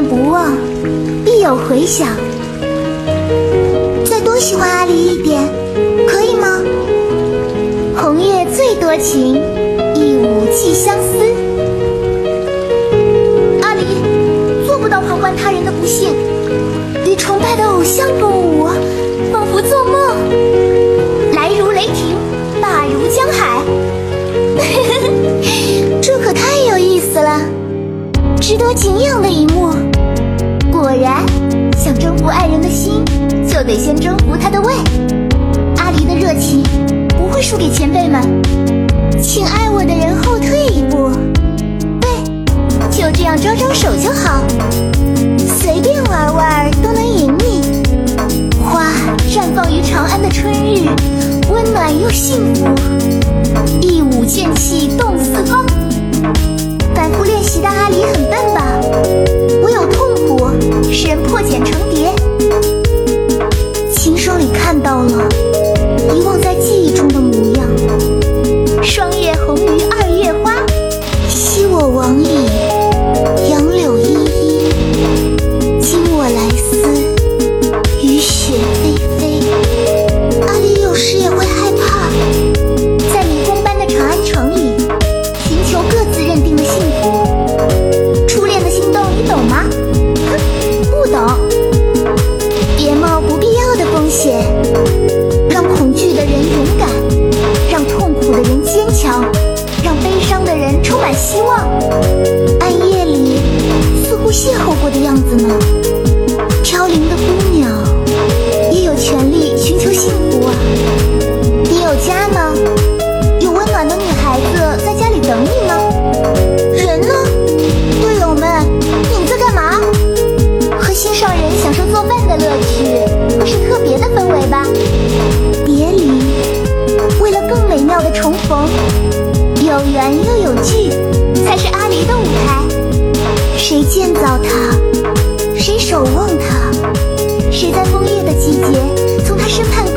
念不忘，必有回响。再多喜欢阿离一点，可以吗？红叶最多情，一舞寄相思。阿离做不到旁观他人的不幸，与崇拜的偶像共舞，仿佛做梦。来如雷霆，大如江海。这可太有意思了，值得敬仰的一幕。果然，想征服爱人的心，就得先征服他的胃。阿离的热情不会输给前辈们，请爱我的人后退一步。对，就这样招招手就好，随便玩玩都能赢你。花绽放于长安的春日，温暖又幸福。一舞剑气动四 Chao. 充满希望。暗夜里似乎邂逅过的样子呢。飘零的孤鸟也有权利寻求幸福啊。你有家吗？有温暖的女孩子在家里等你吗？人呢？队友们，你们在干嘛？和心上人享受做饭的乐趣，会是特别的氛围吧？别离，为了更美妙的重逢，圆又有聚，才是阿离的舞台。谁建造它？谁守望它？谁在枫叶的季节从它身畔？